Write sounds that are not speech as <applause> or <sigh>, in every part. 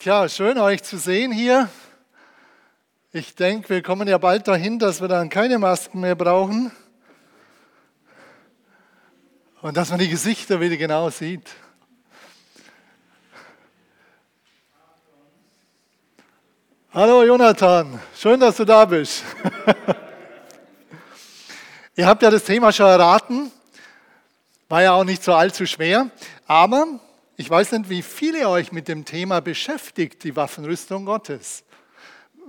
Tja, schön euch zu sehen hier. Ich denke, wir kommen ja bald dahin, dass wir dann keine Masken mehr brauchen und dass man die Gesichter wieder genau sieht. Hallo Jonathan, schön, dass du da bist. <laughs> Ihr habt ja das Thema schon erraten, war ja auch nicht so allzu schwer, aber ich weiß nicht, wie viele euch mit dem Thema beschäftigt, die Waffenrüstung Gottes.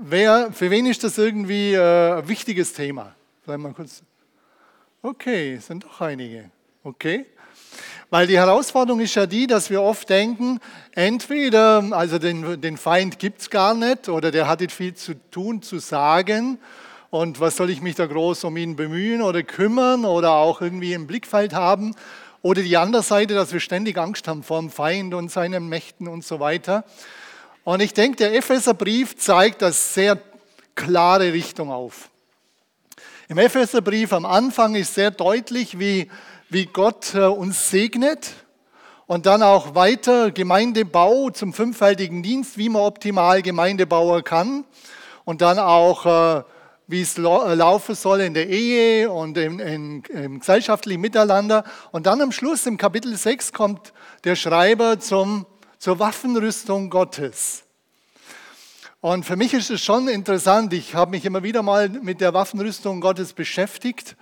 Wer, für wen ist das irgendwie äh, ein wichtiges Thema? Vielleicht mal kurz. Okay, sind doch einige. Okay. Weil die Herausforderung ist ja die, dass wir oft denken, entweder, also den, den Feind gibt es gar nicht oder der hat nicht viel zu tun, zu sagen und was soll ich mich da groß um ihn bemühen oder kümmern oder auch irgendwie im Blickfeld haben. Oder die andere Seite, dass wir ständig Angst haben vor dem Feind und seinen Mächten und so weiter. Und ich denke, der Epheserbrief zeigt das sehr klare Richtung auf. Im Epheserbrief am Anfang ist sehr deutlich, wie, wie Gott äh, uns segnet und dann auch weiter Gemeindebau zum fünffältigen Dienst, wie man optimal Gemeindebauer kann und dann auch äh, wie es äh, laufen soll in der Ehe und im, im, im, gesellschaftlichen Miteinander. Und dann am Schluss, im Kapitel 6, kommt der Schreiber zum, zur Waffenrüstung Gottes. Und für mich ist es schon interessant, ich habe mich immer wieder mal mit der Waffenrüstung Gottes beschäftigt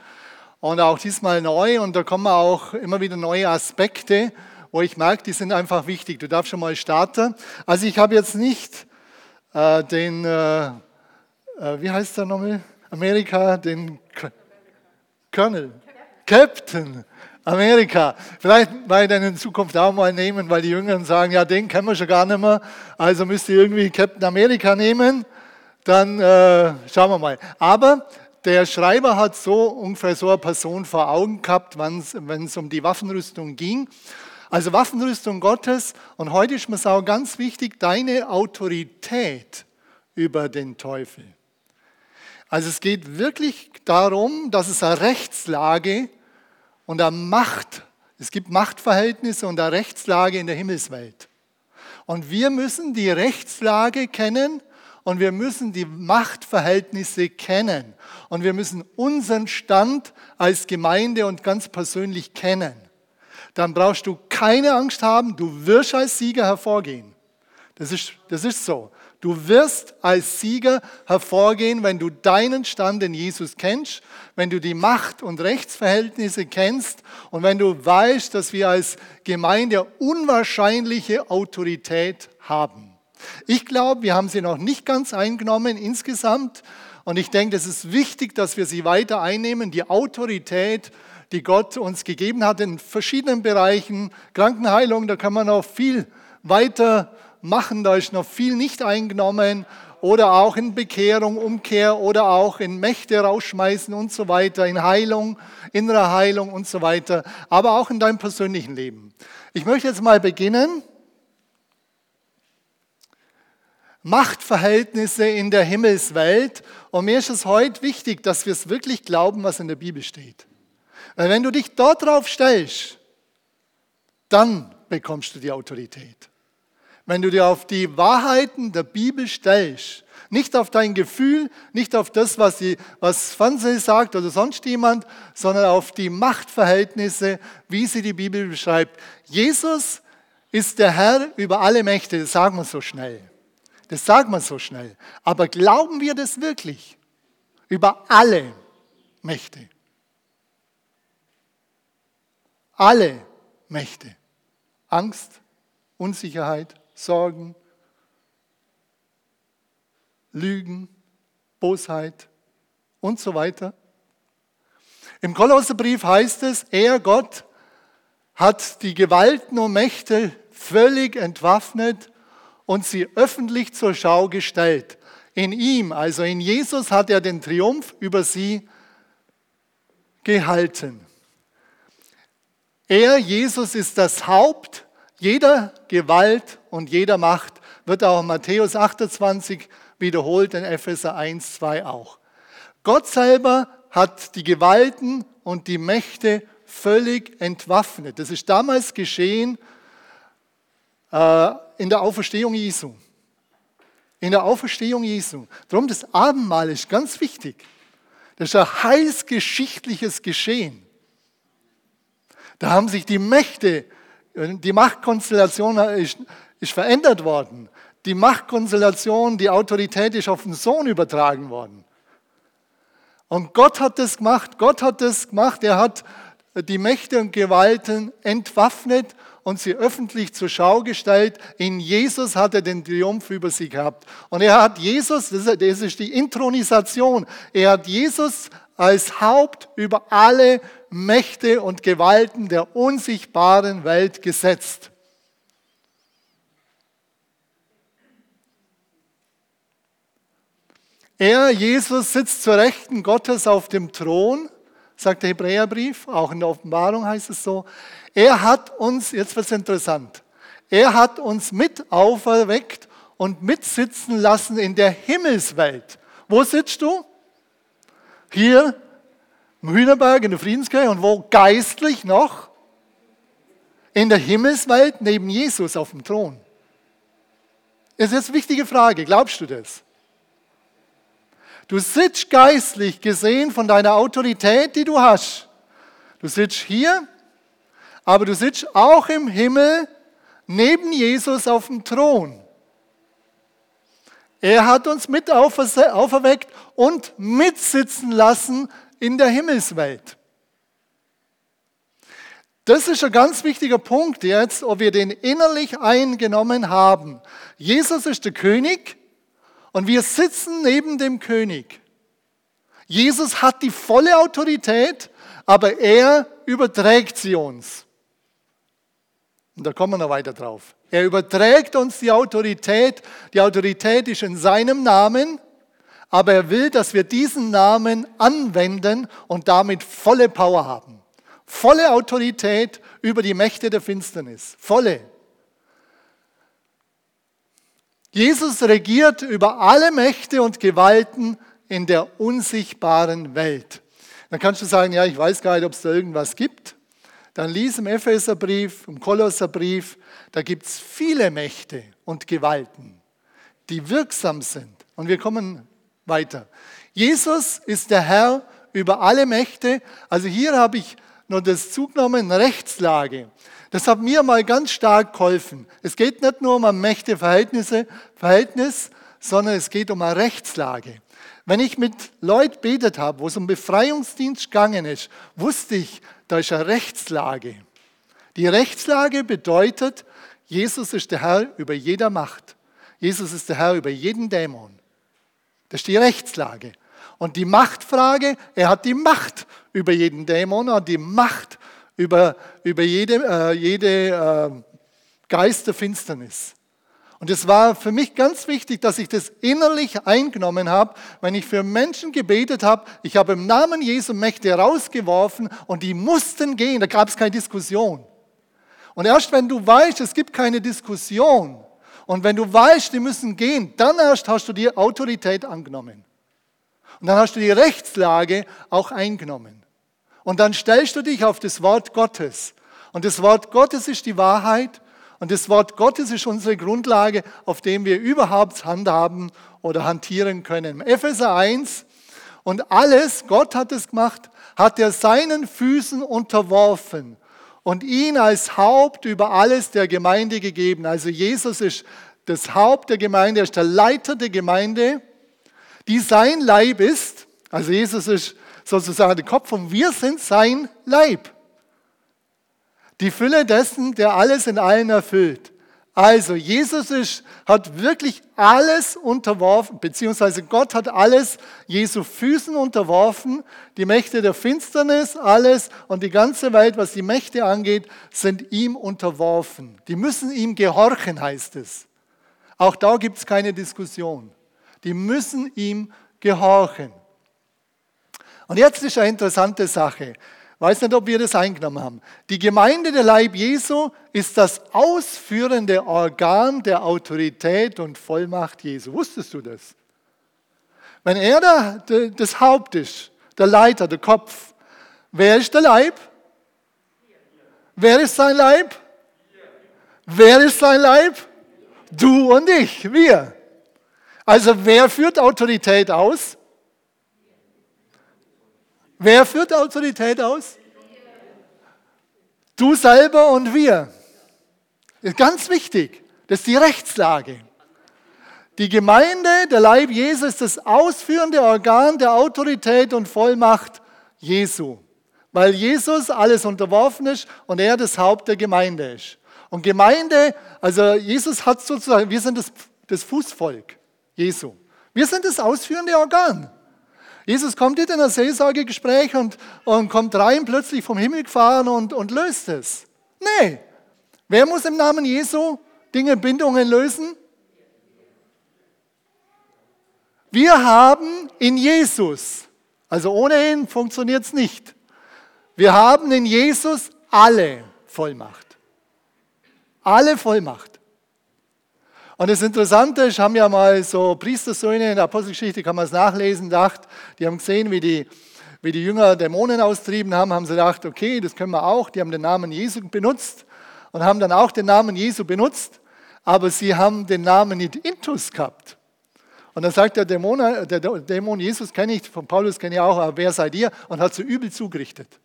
und auch diesmal neu und da kommen auch immer wieder neue Aspekte, wo ich merke, die sind einfach wichtig. Du darfst schon mal starten. Also ich habe jetzt nicht äh, den... Äh, äh, wie heißt der nochmal? Amerika, den Colonel, Captain Amerika. Vielleicht werde ich in Zukunft auch mal nehmen, weil die Jüngeren sagen, ja, den kennen wir schon gar nicht mehr. Also müsst ihr irgendwie Captain Amerika nehmen. Dann äh, schauen wir mal. Aber der Schreiber hat so ungefähr so eine Person vor Augen gehabt, wenn es um die Waffenrüstung ging. Also Waffenrüstung Gottes. Und heute ist mir auch ganz wichtig, deine Autorität über den Teufel. Also es geht wirklich darum, dass es eine Rechtslage und eine Macht, es gibt Machtverhältnisse und eine Rechtslage in der Himmelswelt. Und wir müssen die Rechtslage kennen und wir müssen die Machtverhältnisse kennen. Und wir müssen unseren Stand als Gemeinde und ganz persönlich kennen. Dann brauchst du keine Angst haben, du wirst als Sieger hervorgehen. Das ist, das ist so. Du wirst als Sieger hervorgehen, wenn du deinen Stand in Jesus kennst, wenn du die Macht- und Rechtsverhältnisse kennst und wenn du weißt, dass wir als Gemeinde unwahrscheinliche Autorität haben. Ich glaube, wir haben sie noch nicht ganz eingenommen insgesamt und ich denke, es ist wichtig, dass wir sie weiter einnehmen, die Autorität, die Gott uns gegeben hat in verschiedenen Bereichen. Krankenheilung, da kann man noch viel weiter machen, da ist noch viel nicht eingenommen oder auch in Bekehrung, Umkehr oder auch in Mächte rausschmeißen und so weiter, in Heilung, innere Heilung und so weiter, aber auch in deinem persönlichen Leben. Ich möchte jetzt mal beginnen. Machtverhältnisse in der Himmelswelt. Und mir ist es heute wichtig, dass wir es wirklich glauben, was in der Bibel steht. Weil wenn du dich dort drauf stellst, dann bekommst du die Autorität wenn du dir auf die Wahrheiten der Bibel stellst, nicht auf dein Gefühl, nicht auf das, was, die, was Fernsehen sagt oder sonst jemand, sondern auf die Machtverhältnisse, wie sie die Bibel beschreibt. Jesus ist der Herr über alle Mächte, das sagen wir so schnell. Das sagt man so schnell. Aber glauben wir das wirklich? Über alle Mächte. Alle Mächte. Angst, Unsicherheit, Sorgen, Lügen, Bosheit und so weiter. Im Kolosserbrief heißt es, er, Gott, hat die Gewalten und Mächte völlig entwaffnet und sie öffentlich zur Schau gestellt. In ihm, also in Jesus, hat er den Triumph über sie gehalten. Er, Jesus, ist das Haupt jeder Gewalt und jeder Macht wird auch in Matthäus 28 wiederholt, in Epheser 1, 2 auch. Gott selber hat die Gewalten und die Mächte völlig entwaffnet. Das ist damals geschehen äh, in der Auferstehung Jesu. in der Auferstehung Jesu. Darum das Abendmahl ist ganz wichtig. Das ist ein heilsgeschichtliches Geschehen. Da haben sich die Mächte, die Machtkonstellation ist, ist verändert worden. Die Machtkonstellation, die Autorität ist auf den Sohn übertragen worden. Und Gott hat das gemacht. Gott hat das gemacht. Er hat die Mächte und Gewalten entwaffnet und sie öffentlich zur Schau gestellt. In Jesus hat er den Triumph über sie gehabt. Und er hat Jesus, das ist die Intronisation, er hat Jesus als Haupt über alle Mächte und Gewalten der unsichtbaren Welt gesetzt. Er, Jesus, sitzt zur Rechten Gottes auf dem Thron, sagt der Hebräerbrief, auch in der Offenbarung heißt es so. Er hat uns, jetzt wird es interessant, er hat uns mit auferweckt und mitsitzen lassen in der Himmelswelt. Wo sitzt du? Hier im Hühnerberg in der Friedenskirche und wo geistlich noch? In der Himmelswelt neben Jesus auf dem Thron. Das ist jetzt eine wichtige Frage. Glaubst du das? Du sitzt geistlich gesehen von deiner Autorität, die du hast. Du sitzt hier, aber du sitzt auch im Himmel neben Jesus auf dem Thron. Er hat uns mit auferweckt und mitsitzen lassen in der Himmelswelt. Das ist ein ganz wichtiger Punkt jetzt, ob wir den innerlich eingenommen haben. Jesus ist der König und wir sitzen neben dem König. Jesus hat die volle Autorität, aber er überträgt sie uns. Und da kommen wir noch weiter drauf. Er überträgt uns die Autorität. Die Autorität ist in seinem Namen, aber er will, dass wir diesen Namen anwenden und damit volle Power haben. Volle Autorität über die Mächte der Finsternis. Volle. Jesus regiert über alle Mächte und Gewalten in der unsichtbaren Welt. Dann kannst du sagen, ja, ich weiß gar nicht, ob es da irgendwas gibt. Dann lies im Epheserbrief, im Kolosserbrief, da gibt es viele Mächte und Gewalten, die wirksam sind. Und wir kommen weiter. Jesus ist der Herr über alle Mächte. Also hier habe ich nur das zugenommen, Rechtslage. Das hat mir mal ganz stark geholfen. Es geht nicht nur um ein Mächteverhältnisse, Verhältnis, sondern es geht um eine Rechtslage. Wenn ich mit Leuten betet habe, wo es um Befreiungsdienst gegangen ist, wusste ich, da ist eine Rechtslage. Die Rechtslage bedeutet, Jesus ist der Herr über jeder Macht. Jesus ist der Herr über jeden Dämon. Das ist die Rechtslage. Und die Machtfrage, er hat die Macht über jeden Dämon, er hat die Macht über, über jede, äh, jede äh, Geist. Und es war für mich ganz wichtig, dass ich das innerlich eingenommen habe, wenn ich für Menschen gebetet habe. Ich habe im Namen Jesu Mächte rausgeworfen und die mussten gehen. Da gab es keine Diskussion. Und erst wenn du weißt, es gibt keine Diskussion und wenn du weißt, die müssen gehen, dann erst hast du die Autorität angenommen. Und dann hast du die Rechtslage auch eingenommen. Und dann stellst du dich auf das Wort Gottes. Und das Wort Gottes ist die Wahrheit. Und das Wort Gottes ist unsere Grundlage, auf dem wir überhaupt handhaben oder hantieren können. Epheser 1. Und alles, Gott hat es gemacht, hat er seinen Füßen unterworfen und ihn als Haupt über alles der Gemeinde gegeben. Also Jesus ist das Haupt der Gemeinde, er ist der Leiter der Gemeinde, die sein Leib ist. Also Jesus ist sozusagen der Kopf und wir sind sein Leib. Die Fülle dessen, der alles in allen erfüllt. Also Jesus ist, hat wirklich alles unterworfen, beziehungsweise Gott hat alles Jesu Füßen unterworfen. Die Mächte der Finsternis, alles und die ganze Welt, was die Mächte angeht, sind ihm unterworfen. Die müssen ihm gehorchen, heißt es. Auch da gibt es keine Diskussion. Die müssen ihm gehorchen. Und jetzt ist eine interessante Sache. Weiß nicht, ob wir das eingenommen haben. Die Gemeinde der Leib Jesu ist das ausführende Organ der Autorität und Vollmacht Jesu. Wusstest du das? Wenn er da, das Haupt ist, der Leiter, der Kopf, wer ist der Leib? Wer ist sein Leib? Wer ist sein Leib? Du und ich, wir. Also wer führt Autorität aus? Wer führt Autorität aus? Du selber und wir. Ganz wichtig. Das ist die Rechtslage. Die Gemeinde, der Leib Jesu, ist das ausführende Organ der Autorität und Vollmacht Jesu. Weil Jesus alles unterworfen ist und er das Haupt der Gemeinde ist. Und Gemeinde, also Jesus hat sozusagen, wir sind das, das Fußvolk Jesu. Wir sind das ausführende Organ. Jesus kommt nicht in ein Seelsorgegespräch und, und kommt rein, plötzlich vom Himmel gefahren und, und löst es. Nee. Wer muss im Namen Jesu Dinge, Bindungen lösen? Wir haben in Jesus, also ohne ihn funktioniert es nicht. Wir haben in Jesus alle Vollmacht. Alle Vollmacht. Und das Interessante ist, haben ja mal so Priestersöhne in der Apostelgeschichte, kann man es nachlesen, gedacht, die haben gesehen, wie die, wie die Jünger Dämonen austrieben haben, haben sie gedacht, okay, das können wir auch. Die haben den Namen Jesu benutzt und haben dann auch den Namen Jesu benutzt, aber sie haben den Namen nicht Intus gehabt. Und dann sagt der Dämon, der Dämon Jesus kenne ich, von Paulus kenne ich auch, aber wer seid ihr? Und hat so übel zugerichtet.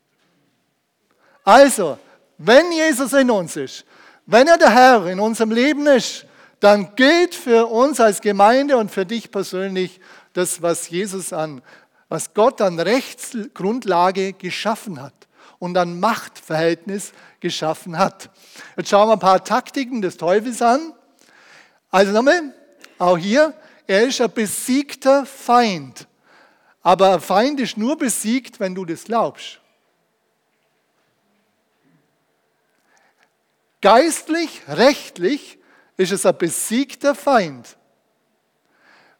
Also, wenn Jesus in uns ist, wenn er der Herr in unserem Leben ist, dann gilt für uns als Gemeinde und für dich persönlich das, was Jesus an, was Gott an Rechtsgrundlage geschaffen hat und an Machtverhältnis geschaffen hat. Jetzt schauen wir ein paar Taktiken des Teufels an. Also nochmal, auch hier, er ist ein besiegter Feind. Aber ein Feind ist nur besiegt, wenn du das glaubst. Geistlich, rechtlich ist es ein besiegter Feind.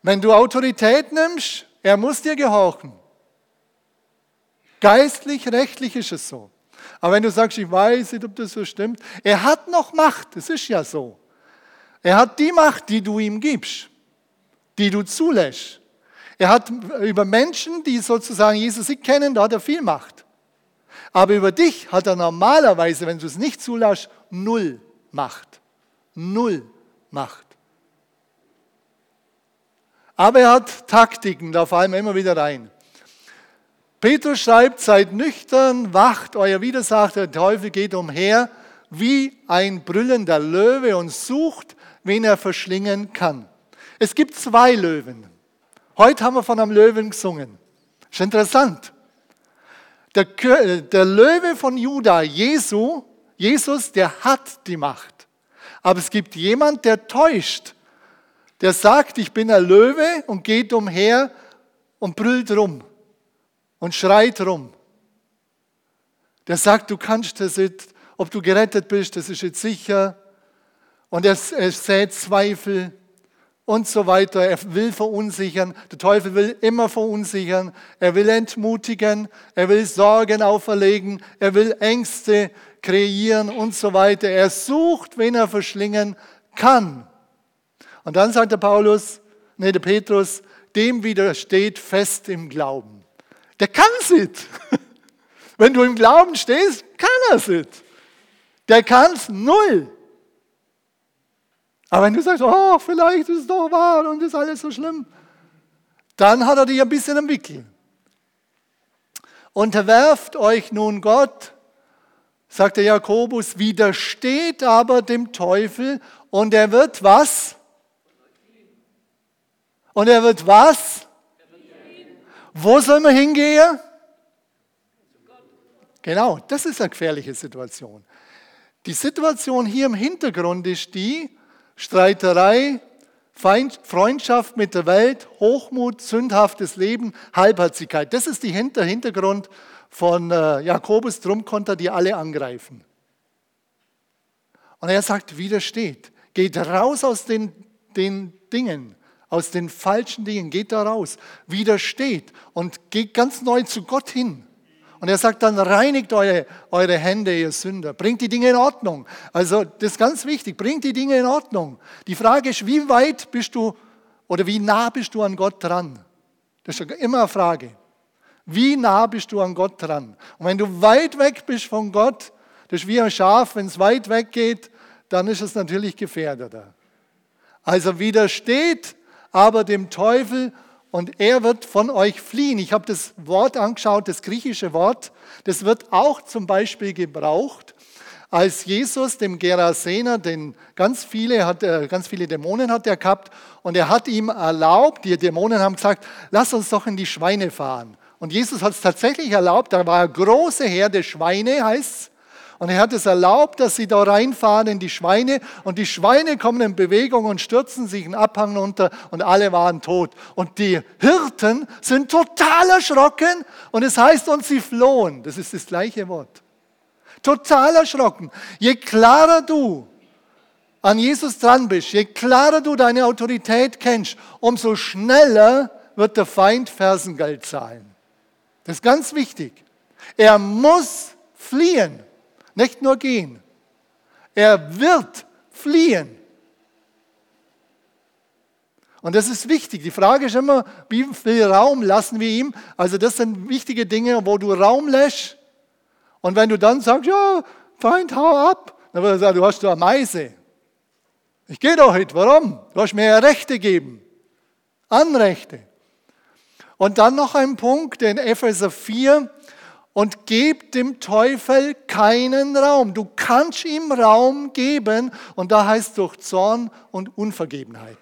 Wenn du Autorität nimmst, er muss dir gehorchen. Geistlich, rechtlich ist es so. Aber wenn du sagst, ich weiß nicht, ob das so stimmt, er hat noch Macht, das ist ja so. Er hat die Macht, die du ihm gibst die du zulässt. Er hat über Menschen, die sozusagen Jesus nicht kennen, da hat er viel Macht. Aber über dich hat er normalerweise, wenn du es nicht zulässt, null Macht. Null Macht. Aber er hat Taktiken, da fallen wir immer wieder rein. Petrus schreibt, seid nüchtern, wacht, euer Widersacher, der Teufel geht umher wie ein brüllender Löwe und sucht, wen er verschlingen kann. Es gibt zwei Löwen. Heute haben wir von einem Löwen gesungen. Ist interessant. Der, der Löwe von Juda, Jesu, Jesus, der hat die Macht. Aber es gibt jemand, der täuscht. Der sagt, ich bin ein Löwe und geht umher und brüllt rum und schreit rum. Der sagt, du kannst das nicht, ob du gerettet bist, das ist jetzt sicher. Und er, er sät Zweifel und so weiter. Er will verunsichern. Der Teufel will immer verunsichern. Er will entmutigen. Er will Sorgen auferlegen. Er will Ängste kreieren und so weiter. Er sucht, wen er verschlingen kann. Und dann sagt der Paulus, nee, der Petrus, dem widersteht fest im Glauben. Der kann es <laughs> nicht. Wenn du im Glauben stehst, kann er es nicht. Der kann es null. Aber wenn du sagst, oh, vielleicht ist es doch wahr und ist alles so schlimm, dann hat er dich ein bisschen im Wickel. Unterwerft euch nun Gott, sagt der Jakobus, widersteht aber dem Teufel und er wird was? Und er wird was? Wo soll man hingehen? Genau, das ist eine gefährliche Situation. Die Situation hier im Hintergrund ist die, Streiterei, Feind, Freundschaft mit der Welt, Hochmut, sündhaftes Leben, Halbherzigkeit. Das ist der Hintergrund von äh, Jakobus. Drum konnte er die alle angreifen. Und er sagt, widersteht. Geht raus aus den, den Dingen, aus den falschen Dingen. Geht da raus. Widersteht und geht ganz neu zu Gott hin. Und er sagt dann, reinigt eure, eure Hände, ihr Sünder. Bringt die Dinge in Ordnung. Also das ist ganz wichtig, bringt die Dinge in Ordnung. Die Frage ist, wie weit bist du oder wie nah bist du an Gott dran? Das ist immer eine Frage. Wie nah bist du an Gott dran? Und wenn du weit weg bist von Gott, das ist wie ein Schaf, wenn es weit weg geht, dann ist es natürlich gefährdeter. Also widersteht, aber dem Teufel und er wird von euch fliehen. Ich habe das Wort angeschaut, das griechische Wort, das wird auch zum Beispiel gebraucht, als Jesus dem Gerasener, den ganz viele, hat, ganz viele Dämonen hat er gehabt, und er hat ihm erlaubt, die Dämonen haben gesagt, lass uns doch in die Schweine fahren. Und Jesus hat es tatsächlich erlaubt, da war eine große Herde Schweine, heißt es, und er hat es erlaubt, dass sie da reinfahren in die Schweine und die Schweine kommen in Bewegung und stürzen sich einen Abhang runter und alle waren tot. Und die Hirten sind total erschrocken und es heißt, und sie flohen. Das ist das gleiche Wort. Total erschrocken. Je klarer du an Jesus dran bist, je klarer du deine Autorität kennst, umso schneller wird der Feind Fersengeld zahlen. Das ist ganz wichtig. Er muss fliehen. Nicht nur gehen. Er wird fliehen. Und das ist wichtig. Die Frage ist immer, wie viel Raum lassen wir ihm? Also das sind wichtige Dinge, wo du Raum lässt. Und wenn du dann sagst, ja, Feind, hau ab, dann wird er sagen, du hast eine Meise. Ich gehe doch nicht. Warum? Du hast mir Rechte gegeben. Anrechte. Und dann noch ein Punkt in Epheser 4, und gebt dem Teufel keinen Raum. Du kannst ihm Raum geben und da heißt durch Zorn und Unvergebenheit.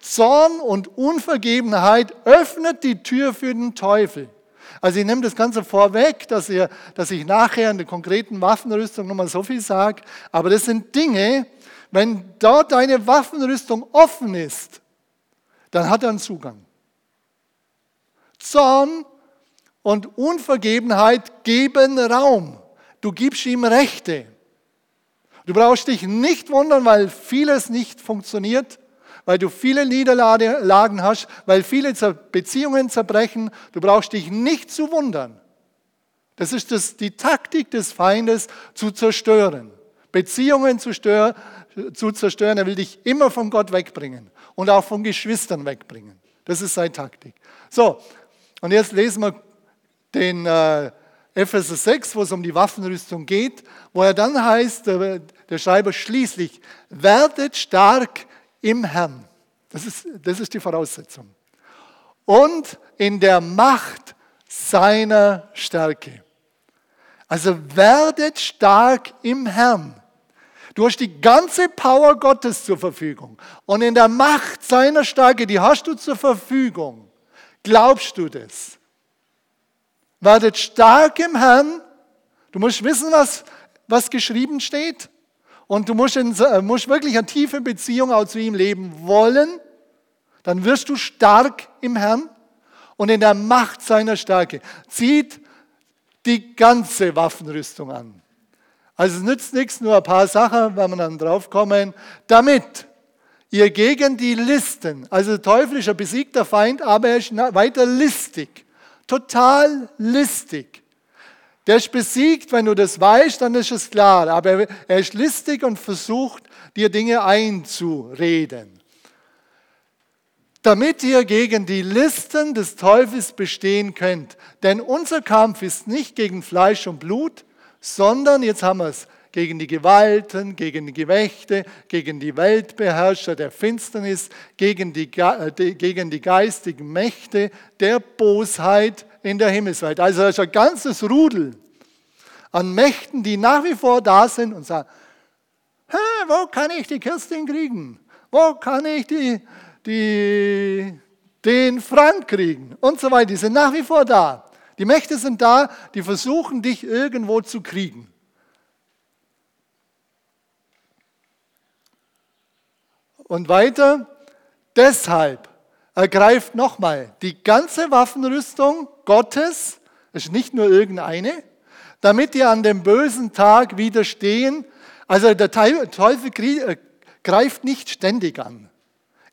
Zorn und Unvergebenheit öffnet die Tür für den Teufel. Also ich nehme das Ganze vorweg, dass, ihr, dass ich nachher in der konkreten Waffenrüstung nochmal so viel sage, aber das sind Dinge, wenn dort deine Waffenrüstung offen ist, dann hat er einen Zugang. Zorn und Unvergebenheit geben Raum. Du gibst ihm Rechte. Du brauchst dich nicht wundern, weil vieles nicht funktioniert, weil du viele Niederlagen hast, weil viele Beziehungen zerbrechen. Du brauchst dich nicht zu wundern. Das ist das, die Taktik des Feindes zu zerstören. Beziehungen zu, stör, zu zerstören. Er will dich immer von Gott wegbringen und auch von Geschwistern wegbringen. Das ist seine Taktik. So, und jetzt lesen wir den äh, Epheser 6, wo es um die Waffenrüstung geht, wo er dann heißt, äh, der Schreiber schließlich, werdet stark im Herrn. Das ist, das ist die Voraussetzung. Und in der Macht seiner Stärke. Also werdet stark im Herrn. Du hast die ganze Power Gottes zur Verfügung. Und in der Macht seiner Stärke, die hast du zur Verfügung. Glaubst du das? Werdet stark im Herrn. Du musst wissen, was, was geschrieben steht. Und du musst, in, äh, musst wirklich eine tiefe Beziehung auch zu ihm leben wollen. Dann wirst du stark im Herrn und in der Macht seiner Stärke. Zieht die ganze Waffenrüstung an. Also es nützt nichts, nur ein paar Sachen, wenn wir dann drauf kommen, damit ihr gegen die Listen, also der Teufel ist ein besiegter Feind, aber er ist weiter listig. Total listig. Der ist besiegt, wenn du das weißt, dann ist es klar. Aber er ist listig und versucht, dir Dinge einzureden. Damit ihr gegen die Listen des Teufels bestehen könnt. Denn unser Kampf ist nicht gegen Fleisch und Blut, sondern, jetzt haben wir es, gegen die Gewalten, gegen die Gemächte, gegen die Weltbeherrscher der Finsternis, gegen die, äh, gegen die geistigen Mächte der Bosheit in der Himmelswelt. Also das ist ein ganzes Rudel an Mächten, die nach wie vor da sind und sagen, Hä, wo kann ich die Kirstin kriegen? Wo kann ich die, die, den Frank kriegen? Und so weiter. Die sind nach wie vor da. Die Mächte sind da, die versuchen dich irgendwo zu kriegen. Und weiter, deshalb ergreift nochmal die ganze Waffenrüstung Gottes, das ist nicht nur irgendeine, damit ihr an dem bösen Tag widerstehen. Also der Teufel äh, greift nicht ständig an.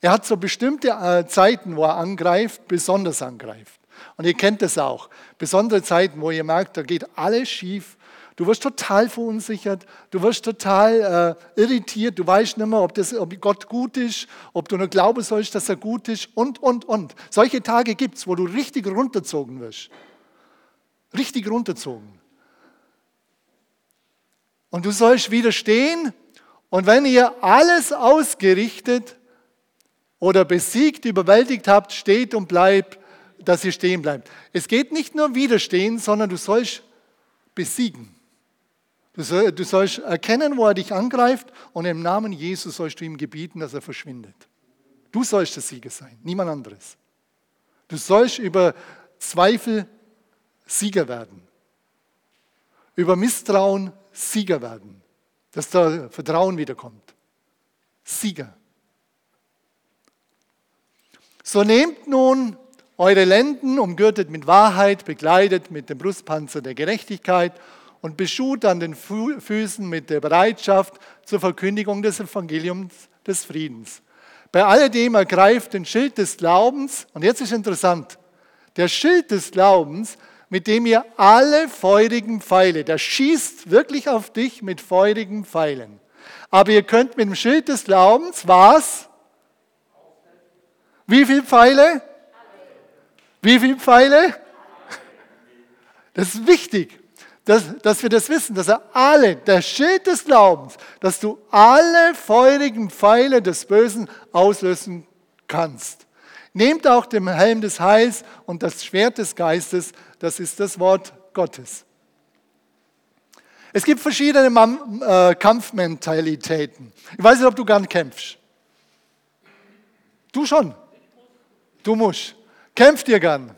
Er hat so bestimmte äh, Zeiten, wo er angreift, besonders angreift. Und ihr kennt das auch. Besondere Zeiten, wo ihr merkt, da geht alles schief Du wirst total verunsichert, du wirst total äh, irritiert, du weißt nicht mehr, ob, das, ob Gott gut ist, ob du nur glauben sollst, dass er gut ist und, und, und. Solche Tage gibt es, wo du richtig runterzogen wirst. Richtig runterzogen. Und du sollst widerstehen und wenn ihr alles ausgerichtet oder besiegt, überwältigt habt, steht und bleibt, dass ihr stehen bleibt. Es geht nicht nur widerstehen, sondern du sollst besiegen. Du, soll, du sollst erkennen, wo er dich angreift und im Namen Jesus sollst du ihm gebieten, dass er verschwindet. Du sollst der Sieger sein, niemand anderes. Du sollst über Zweifel Sieger werden. Über Misstrauen Sieger werden. Dass da Vertrauen wiederkommt. Sieger. So nehmt nun eure Lenden, umgürtet mit Wahrheit, bekleidet mit dem Brustpanzer der Gerechtigkeit und beschut an den Füßen mit der Bereitschaft zur Verkündigung des Evangeliums des Friedens. Bei alledem ergreift den Schild des Glaubens, und jetzt ist interessant, der Schild des Glaubens, mit dem ihr alle feurigen Pfeile, der schießt wirklich auf dich mit feurigen Pfeilen. Aber ihr könnt mit dem Schild des Glaubens was? Wie viele Pfeile? Wie viele Pfeile? Das ist wichtig, dass, dass wir das wissen, dass er alle, der Schild des Glaubens, dass du alle feurigen Pfeile des Bösen auslösen kannst. Nehmt auch den Helm des Heils und das Schwert des Geistes, das ist das Wort Gottes. Es gibt verschiedene äh, Kampfmentalitäten. Ich weiß nicht, ob du gern kämpfst. Du schon. Du musst. Kämpft ihr gern?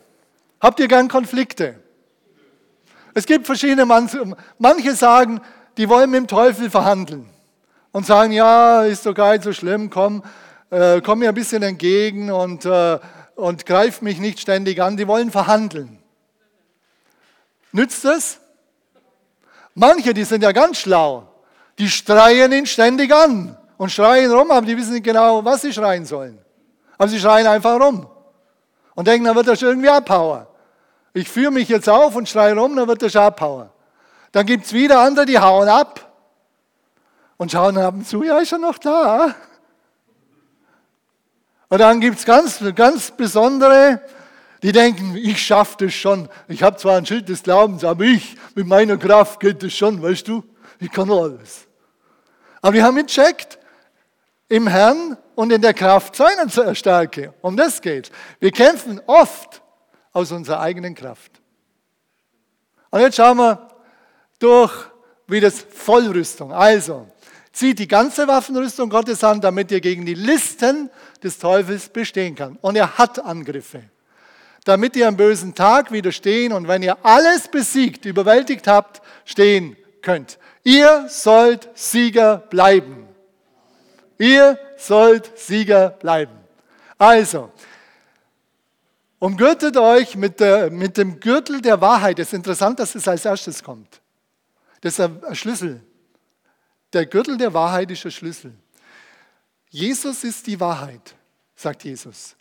Habt ihr gern Konflikte? Es gibt verschiedene, manche sagen, die wollen mit dem Teufel verhandeln und sagen, ja, ist doch gar nicht so schlimm, komm, äh, komm mir ein bisschen entgegen und, äh, und greif mich nicht ständig an. Die wollen verhandeln. Nützt es? Manche, die sind ja ganz schlau, die schreien ihn ständig an und schreien rum, aber die wissen nicht genau, was sie schreien sollen. Aber sie schreien einfach rum und denken, dann wird er schon irgendwie abhauen. Ich führe mich jetzt auf und schreie rum, dann wird er schon abhauen. Dann gibt es wieder andere, die hauen ab und schauen ab und zu, ja, ist er noch da? Und dann gibt es ganz, ganz besondere, die denken, ich schaffe das schon. Ich habe zwar ein Schild des Glaubens, aber ich, mit meiner Kraft geht das schon, weißt du? Ich kann alles. Aber wir haben gecheckt, im Herrn und in der Kraft seiner Stärke. Um das geht. Wir kämpfen oft aus unserer eigenen Kraft. Und jetzt schauen wir durch wie das Vollrüstung. Also, zieht die ganze Waffenrüstung Gottes an, damit ihr gegen die Listen des Teufels bestehen kann. Und er hat Angriffe. Damit ihr am bösen Tag widerstehen und wenn ihr alles besiegt, überwältigt habt, stehen könnt. Ihr sollt Sieger bleiben. Ihr sollt Sieger bleiben. Also, umgürtet euch mit, der, mit dem Gürtel der Wahrheit. Es ist interessant, dass es als erstes kommt. Das ist ein Schlüssel. Der Gürtel der Wahrheit ist ein Schlüssel. Jesus ist die Wahrheit, sagt Jesus.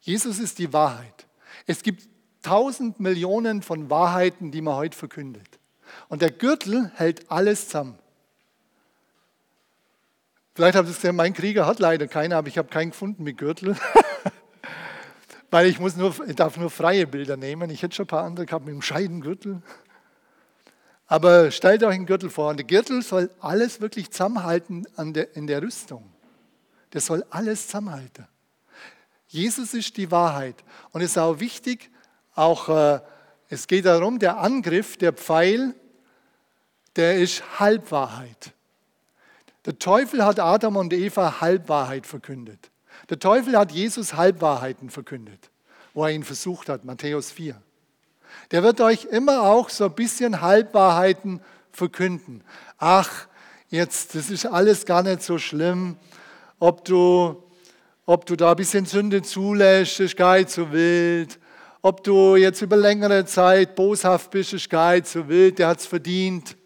Jesus ist die Wahrheit. Es gibt tausend Millionen von Wahrheiten, die man heute verkündet. Und der Gürtel hält alles zusammen. Vielleicht habt ihr es gesehen, mein Krieger hat leider keinen, aber ich habe keinen gefunden mit Gürtel. <laughs> Weil ich, muss nur, ich darf nur freie Bilder nehmen. Ich hätte schon ein paar andere gehabt mit einem Scheidengürtel. Aber stellt euch einen Gürtel vor. Und der Gürtel soll alles wirklich zusammenhalten der, in der Rüstung. Der soll alles zusammenhalten. Jesus ist die Wahrheit. Und es ist auch wichtig, auch äh, es geht darum, der Angriff, der Pfeil, der ist Halbwahrheit. Der Teufel hat Adam und Eva Halbwahrheit verkündet. Der Teufel hat Jesus Halbwahrheiten verkündet, wo er ihn versucht hat, Matthäus 4. Der wird euch immer auch so ein bisschen Halbwahrheiten verkünden. Ach, jetzt, das ist alles gar nicht so schlimm, ob du, ob du da ein bisschen Sünde zulässt, ist gar nicht so wild. Ob du jetzt über längere Zeit boshaft bist, ist gar nicht so wild, der hat es verdient.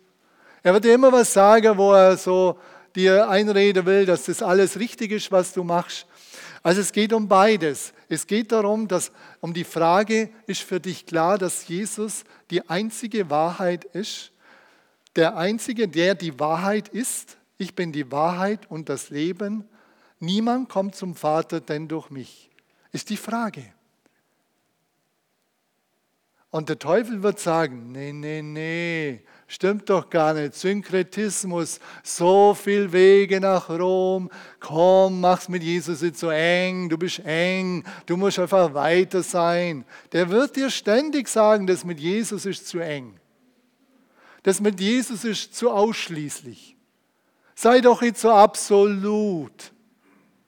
Er wird dir immer was sagen, wo er so dir einreden will, dass das alles richtig ist, was du machst. Also es geht um beides. Es geht darum, dass um die Frage, ist für dich klar, dass Jesus die einzige Wahrheit ist? Der einzige, der die Wahrheit ist? Ich bin die Wahrheit und das Leben. Niemand kommt zum Vater denn durch mich. Ist die Frage. Und der Teufel wird sagen, nee, nee, nee, Stimmt doch gar nicht. Synkretismus, so viel Wege nach Rom. Komm, mach's mit Jesus nicht so eng. Du bist eng. Du musst einfach weiter sein. Der wird dir ständig sagen, das mit Jesus ist zu eng. Das mit Jesus ist zu ausschließlich. Sei doch nicht so absolut.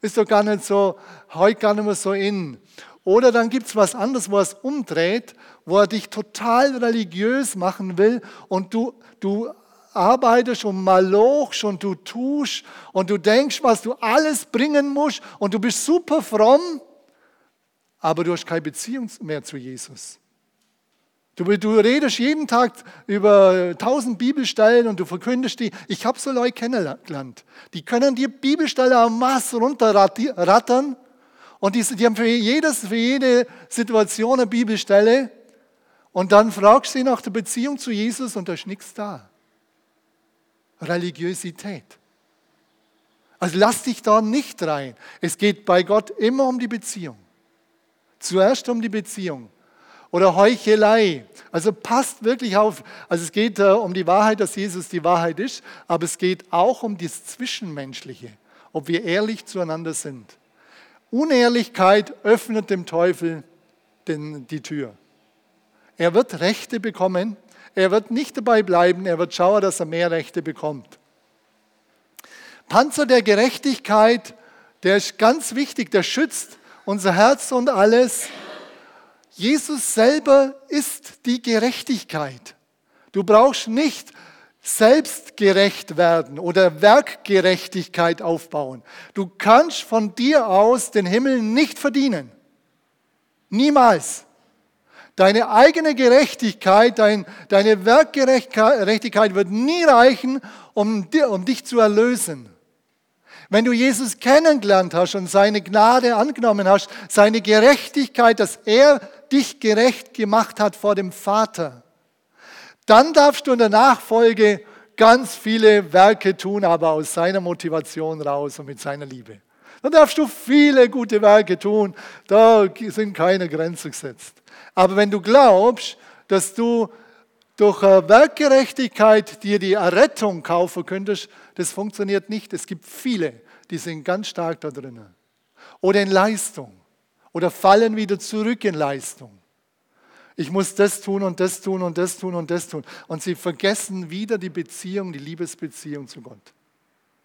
Ist doch gar nicht so, heute gar nicht mehr so in. Oder dann gibt es was anderes, er es umdreht, wo er dich total religiös machen will und du, du arbeitest und malochst und du tust und du denkst, was du alles bringen musst und du bist super fromm, aber du hast keine Beziehung mehr zu Jesus. Du, du redest jeden Tag über tausend Bibelstellen und du verkündest die. Ich habe so Leute kennengelernt. Die können dir Bibelstellen am Maß runterrattern und die, die haben für, jedes, für jede Situation eine Bibelstelle. Und dann fragst du sie nach der Beziehung zu Jesus und da ist nichts da. Religiosität. Also lass dich da nicht rein. Es geht bei Gott immer um die Beziehung. Zuerst um die Beziehung. Oder Heuchelei. Also passt wirklich auf. Also es geht äh, um die Wahrheit, dass Jesus die Wahrheit ist, aber es geht auch um das Zwischenmenschliche, ob wir ehrlich zueinander sind. Unehrlichkeit öffnet dem Teufel den, die Tür. Er wird Rechte bekommen. Er wird nicht dabei bleiben. Er wird schauen, dass er mehr Rechte bekommt. Panzer der Gerechtigkeit, der ist ganz wichtig. Der schützt unser Herz und alles. Jesus selber ist die Gerechtigkeit. Du brauchst nicht selbstgerecht werden oder Werkgerechtigkeit aufbauen. Du kannst von dir aus den Himmel nicht verdienen. Niemals. Deine eigene Gerechtigkeit, dein, deine Werkgerechtigkeit wird nie reichen, um, um dich zu erlösen. Wenn du Jesus kennengelernt hast und seine Gnade angenommen hast, seine Gerechtigkeit, dass er dich gerecht gemacht hat vor dem Vater, dann darfst du in der Nachfolge ganz viele Werke tun, aber aus seiner Motivation raus und mit seiner Liebe. Dann darfst du viele gute Werke tun, da sind keine Grenzen gesetzt. Aber wenn du glaubst, dass du durch Werkgerechtigkeit dir die Errettung kaufen könntest, das funktioniert nicht. Es gibt viele, die sind ganz stark da drinnen. Oder in Leistung. Oder fallen wieder zurück in Leistung ich muss das tun und das tun und das tun und das tun. Und sie vergessen wieder die Beziehung, die Liebesbeziehung zu Gott.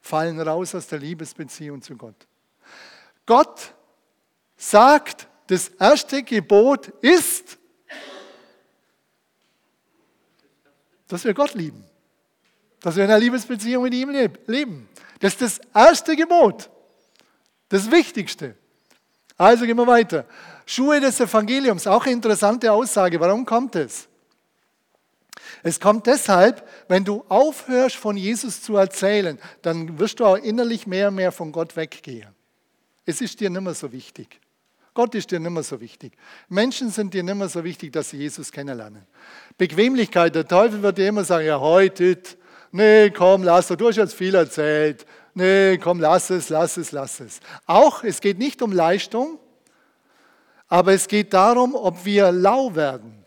Fallen raus aus der Liebesbeziehung zu Gott. Gott sagt, das erste Gebot ist, dass wir Gott lieben. Dass wir in einer Liebesbeziehung mit ihm leben. Das ist das erste Gebot. Das Wichtigste. Also gehen wir weiter. Schuhe des Evangeliums, auch eine interessante Aussage. Warum kommt es? Es kommt deshalb, wenn du aufhörst, von Jesus zu erzählen, dann wirst du auch innerlich mehr und mehr von Gott weggehen. Es ist dir nicht mehr so wichtig. Gott ist dir nicht mehr so wichtig. Menschen sind dir nicht mehr so wichtig, dass sie Jesus kennenlernen. Bequemlichkeit, der Teufel wird dir immer sagen, ja, heute, nee, komm, lass es, du hast jetzt viel erzählt. Nee, komm, lass es, lass es, lass es. Auch, es geht nicht um Leistung, aber es geht darum, ob wir lau werden,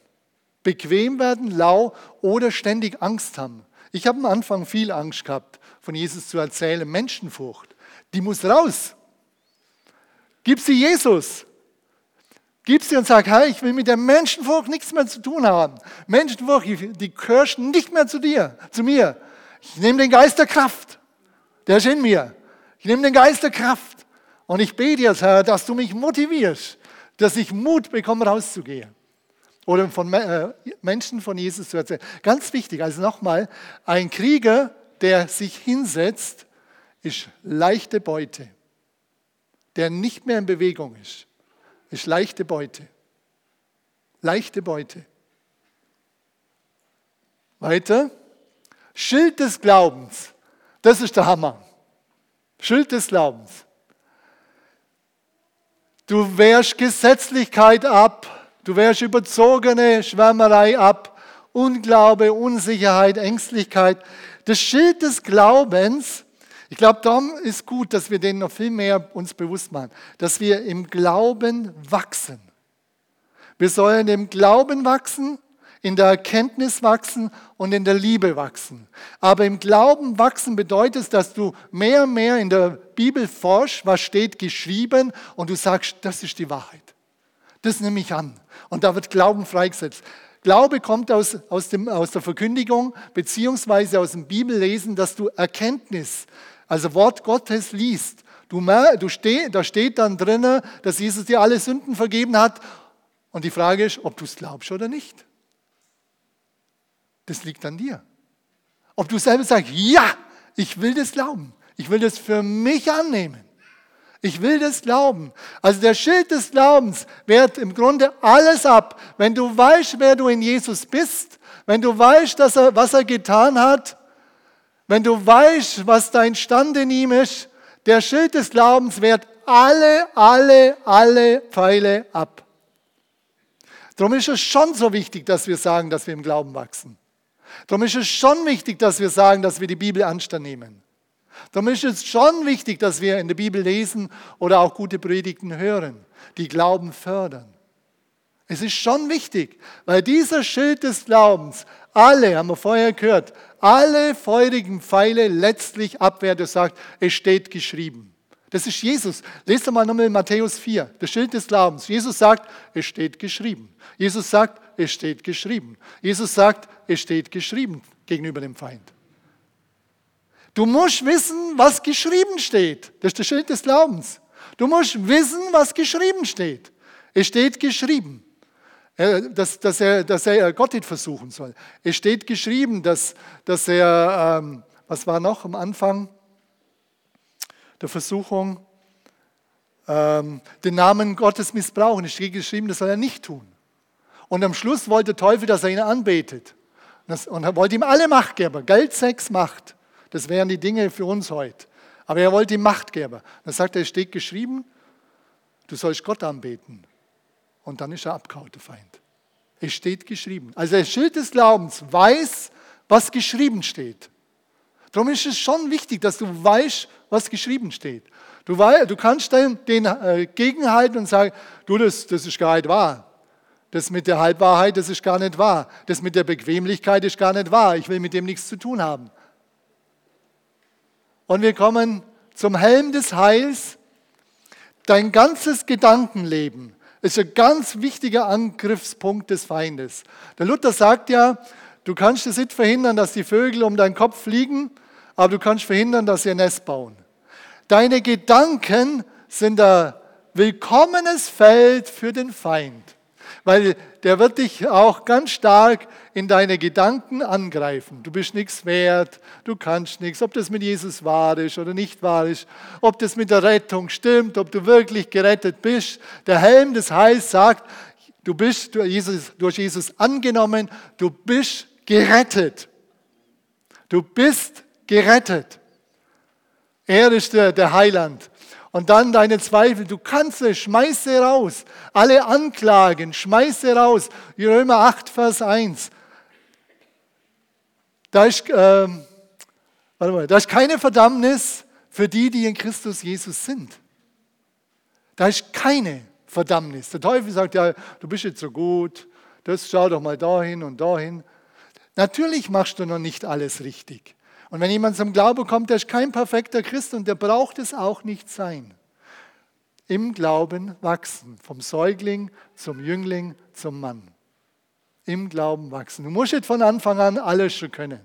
bequem werden, lau oder ständig Angst haben. Ich habe am Anfang viel Angst gehabt, von Jesus zu erzählen. Menschenfurcht, die muss raus. Gib sie Jesus. Gib sie und sag, hey, ich will mit der Menschenfurcht nichts mehr zu tun haben. Menschenfurcht, die gehört nicht mehr zu dir, zu mir. Ich nehme den Geist der Kraft. Der ist in mir. Ich nehme den Geist der Kraft. Und ich bete jetzt, Herr, dass du mich motivierst, dass ich Mut bekomme, rauszugehen. Oder von äh, Menschen von Jesus zu erzählen. Ganz wichtig, also nochmal, ein Krieger, der sich hinsetzt, ist leichte Beute. Der nicht mehr in Bewegung ist, ist leichte Beute. Leichte Beute. Weiter. Schild des Glaubens. Das ist der Hammer. Schild des Glaubens. Du wehrst Gesetzlichkeit ab, du wehrst überzogene Schwärmerei ab, Unglaube, Unsicherheit, Ängstlichkeit. Das Schild des Glaubens, ich glaube, darum ist gut, dass wir den noch viel mehr uns bewusst machen, dass wir im Glauben wachsen. Wir sollen im Glauben wachsen, in der Erkenntnis wachsen und in der Liebe wachsen. Aber im Glauben wachsen bedeutet, dass du mehr und mehr in der Bibel forschst, was steht geschrieben und du sagst, das ist die Wahrheit. Das nehme ich an. Und da wird Glauben freigesetzt. Glaube kommt aus, aus, dem, aus der Verkündigung beziehungsweise aus dem Bibellesen, dass du Erkenntnis, also Wort Gottes liest. Du, du steh, da steht dann drin, dass Jesus dir alle Sünden vergeben hat. Und die Frage ist, ob du es glaubst oder nicht. Das liegt an dir. Ob du selber sagst, ja, ich will das glauben. Ich will das für mich annehmen. Ich will das glauben. Also der Schild des Glaubens wehrt im Grunde alles ab. Wenn du weißt, wer du in Jesus bist, wenn du weißt, dass er, was er getan hat, wenn du weißt, was dein Stand in ihm ist, der Schild des Glaubens wehrt alle, alle, alle Pfeile ab. Darum ist es schon so wichtig, dass wir sagen, dass wir im Glauben wachsen. Darum ist es schon wichtig, dass wir sagen, dass wir die Bibel anstand nehmen. Darum ist es schon wichtig, dass wir in der Bibel lesen oder auch gute Predigten hören, die Glauben fördern. Es ist schon wichtig, weil dieser Schild des Glaubens alle, haben wir vorher gehört, alle feurigen Pfeile letztlich abwehrt und sagt, es steht geschrieben. Das ist Jesus. Lest mal nochmal in Matthäus 4, das Schild des Glaubens. Jesus sagt, es steht geschrieben. Jesus sagt, es steht geschrieben. Jesus sagt, es steht geschrieben gegenüber dem Feind. Du musst wissen, was geschrieben steht. Das ist das Schild des Glaubens. Du musst wissen, was geschrieben steht. Es steht geschrieben, dass, dass, er, dass er Gott nicht versuchen soll. Es steht geschrieben, dass, dass er, ähm, was war noch am Anfang der Versuchung, ähm, den Namen Gottes missbrauchen. Es steht geschrieben, das soll er nicht tun. Und am Schluss wollte der Teufel, dass er ihn anbetet. Und er wollte ihm alle Macht geben. Geld, Sex, Macht. Das wären die Dinge für uns heute. Aber er wollte ihm Macht geben. Dann sagt er, es steht geschrieben, du sollst Gott anbeten. Und dann ist er abgehauen, der Feind. Es steht geschrieben. Also der Schild des Glaubens weiß, was geschrieben steht. Darum ist es schon wichtig, dass du weißt, was geschrieben steht. Du, weißt, du kannst den, den äh, gegenhalten und sagen, du, das, das ist gar nicht wahr. Das mit der Halbwahrheit, das ist gar nicht wahr. Das mit der Bequemlichkeit ist gar nicht wahr. Ich will mit dem nichts zu tun haben. Und wir kommen zum Helm des Heils. Dein ganzes Gedankenleben ist ein ganz wichtiger Angriffspunkt des Feindes. Der Luther sagt ja, du kannst es nicht verhindern, dass die Vögel um deinen Kopf fliegen, aber du kannst verhindern, dass sie ein Nest bauen. Deine Gedanken sind ein willkommenes Feld für den Feind weil der wird dich auch ganz stark in deine Gedanken angreifen. Du bist nichts wert, du kannst nichts, ob das mit Jesus wahr ist oder nicht wahr ist, ob das mit der Rettung stimmt, ob du wirklich gerettet bist. Der Helm des Heils sagt, du bist durch Jesus, durch Jesus angenommen, du bist gerettet. Du bist gerettet. Er ist der, der Heiland. Und dann deine Zweifel, du kannst es, schmeiß sie raus. Alle Anklagen, schmeiß sie raus. Römer 8, Vers 1. Da ist, äh, mal, da ist keine Verdammnis für die, die in Christus Jesus sind. Da ist keine Verdammnis. Der Teufel sagt ja, du bist jetzt so gut, das schau doch mal dahin und dahin. Natürlich machst du noch nicht alles richtig. Und wenn jemand zum Glauben kommt, der ist kein perfekter Christ und der braucht es auch nicht sein. Im Glauben wachsen, vom Säugling zum Jüngling zum Mann. Im Glauben wachsen. Du musst nicht von Anfang an alles schon können.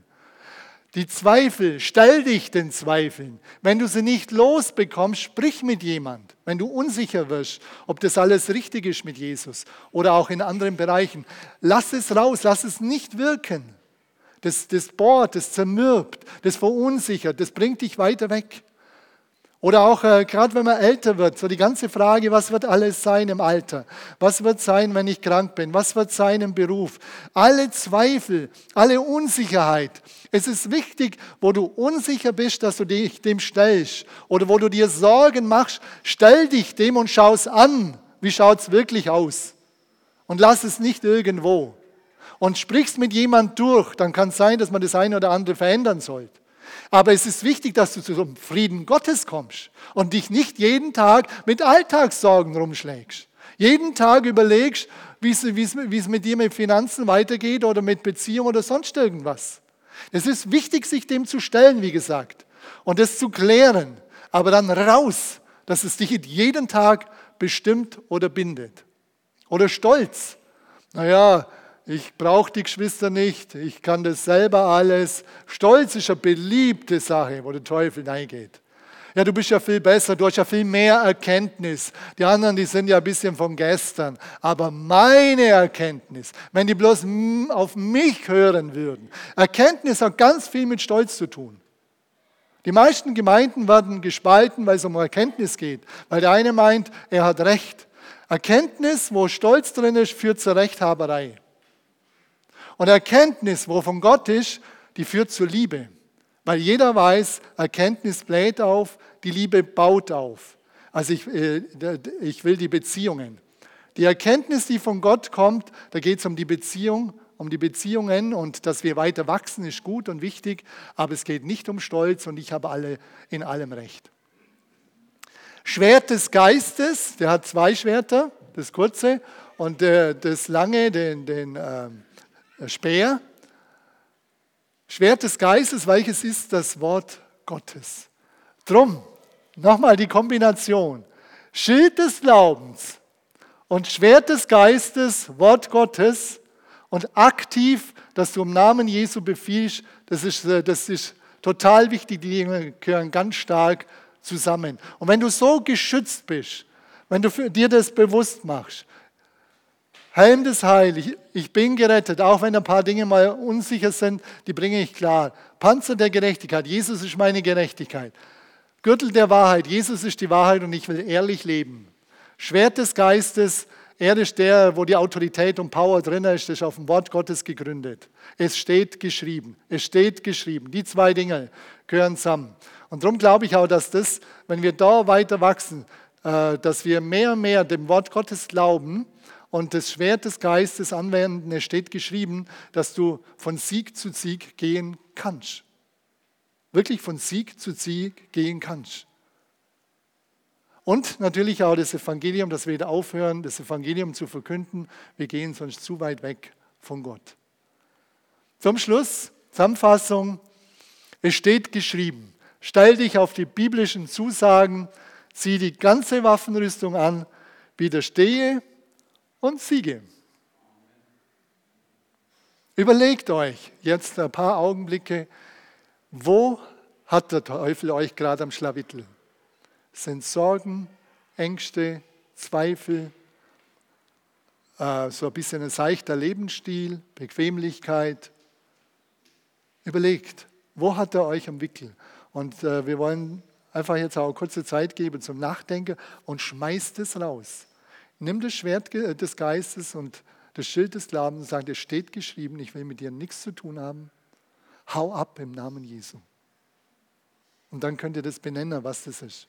Die Zweifel, stell dich den Zweifeln. Wenn du sie nicht losbekommst, sprich mit jemand. Wenn du unsicher wirst, ob das alles richtig ist mit Jesus oder auch in anderen Bereichen, lass es raus, lass es nicht wirken. Das, das bohrt, das zermürbt, das verunsichert, das bringt dich weiter weg. Oder auch äh, gerade wenn man älter wird, so die ganze Frage, was wird alles sein im Alter? Was wird sein, wenn ich krank bin? Was wird sein im Beruf? Alle Zweifel, alle Unsicherheit. Es ist wichtig, wo du unsicher bist, dass du dich dem stellst. Oder wo du dir Sorgen machst, stell dich dem und schau es an. Wie schaut es wirklich aus? Und lass es nicht irgendwo und sprichst mit jemand durch, dann kann es sein, dass man das eine oder andere verändern sollte. Aber es ist wichtig, dass du zum Frieden Gottes kommst und dich nicht jeden Tag mit Alltagssorgen rumschlägst. Jeden Tag überlegst, wie es, mit dir mit Finanzen weitergeht oder mit Beziehung oder sonst irgendwas. Es ist wichtig, sich dem zu stellen, wie gesagt, und das zu klären, aber dann raus, dass es dich jeden Tag bestimmt oder bindet. Oder Stolz. Naja, ich brauche die Geschwister nicht, ich kann das selber alles. Stolz ist eine beliebte Sache, wo der Teufel reingeht. Ja, du bist ja viel besser, du hast ja viel mehr Erkenntnis. Die anderen, die sind ja ein bisschen vom Gestern. Aber meine Erkenntnis, wenn die bloß auf mich hören würden, Erkenntnis hat ganz viel mit Stolz zu tun. Die meisten Gemeinden werden gespalten, weil es um Erkenntnis geht. Weil der eine meint, er hat Recht. Erkenntnis, wo Stolz drin ist, führt zur Rechthaberei. Und Erkenntnis, wo von Gott ist, die führt zur Liebe. Weil jeder weiß, Erkenntnis bläht auf, die Liebe baut auf. Also ich, äh, ich will die Beziehungen. Die Erkenntnis, die von Gott kommt, da geht es um die Beziehung, um die Beziehungen und dass wir weiter wachsen, ist gut und wichtig, aber es geht nicht um Stolz und ich habe alle in allem recht. Schwert des Geistes, der hat zwei Schwerter, das kurze und das lange, den, den äh, Speer. Schwert des Geistes, welches ist das Wort Gottes. Drum, nochmal die Kombination. Schild des Glaubens und Schwert des Geistes, Wort Gottes und aktiv, dass du im Namen Jesu befiehlst, das ist, äh, das ist total wichtig, die Dinge gehören ganz stark zusammen. Und wenn du so geschützt bist, wenn du dir das bewusst machst, Helm des Heils, ich, ich bin gerettet, auch wenn ein paar Dinge mal unsicher sind, die bringe ich klar. Panzer der Gerechtigkeit, Jesus ist meine Gerechtigkeit. Gürtel der Wahrheit, Jesus ist die Wahrheit und ich will ehrlich leben. Schwert des Geistes, er ist der, wo die Autorität und Power drin ist, ist auf dem Wort Gottes gegründet. Es steht geschrieben. Es steht geschrieben. Die zwei Dinge gehören zusammen. Und darum glaube ich auch, dass das, wenn wir da weiter wachsen, äh, dass wir mehr und mehr dem Wort Gottes glauben und das Schwert des Geistes anwenden. Es steht geschrieben, dass du von Sieg zu Sieg gehen kannst. Wirklich von Sieg zu Sieg gehen kannst. Und natürlich auch das Evangelium, dass wir wieder aufhören, das Evangelium zu verkünden. Wir gehen sonst zu weit weg von Gott. Zum Schluss, Zusammenfassung. Es steht geschrieben, stell dich auf die biblischen Zusagen, zieh die ganze Waffenrüstung an, widerstehe und siege. Überlegt euch jetzt ein paar Augenblicke, wo hat der Teufel euch gerade am Schlawittel? Sind Sorgen, Ängste, Zweifel, äh, so ein bisschen ein seichter Lebensstil, Bequemlichkeit? Überlegt, wo hat er euch am Wickel? Und äh, wir wollen einfach jetzt auch kurze Zeit geben zum Nachdenken und schmeißt es raus. Nimm das Schwert des Geistes und das Schild des Glaubens und sag, es steht geschrieben, ich will mit dir nichts zu tun haben. Hau ab im Namen Jesu. Und dann könnt ihr das benennen, was das ist.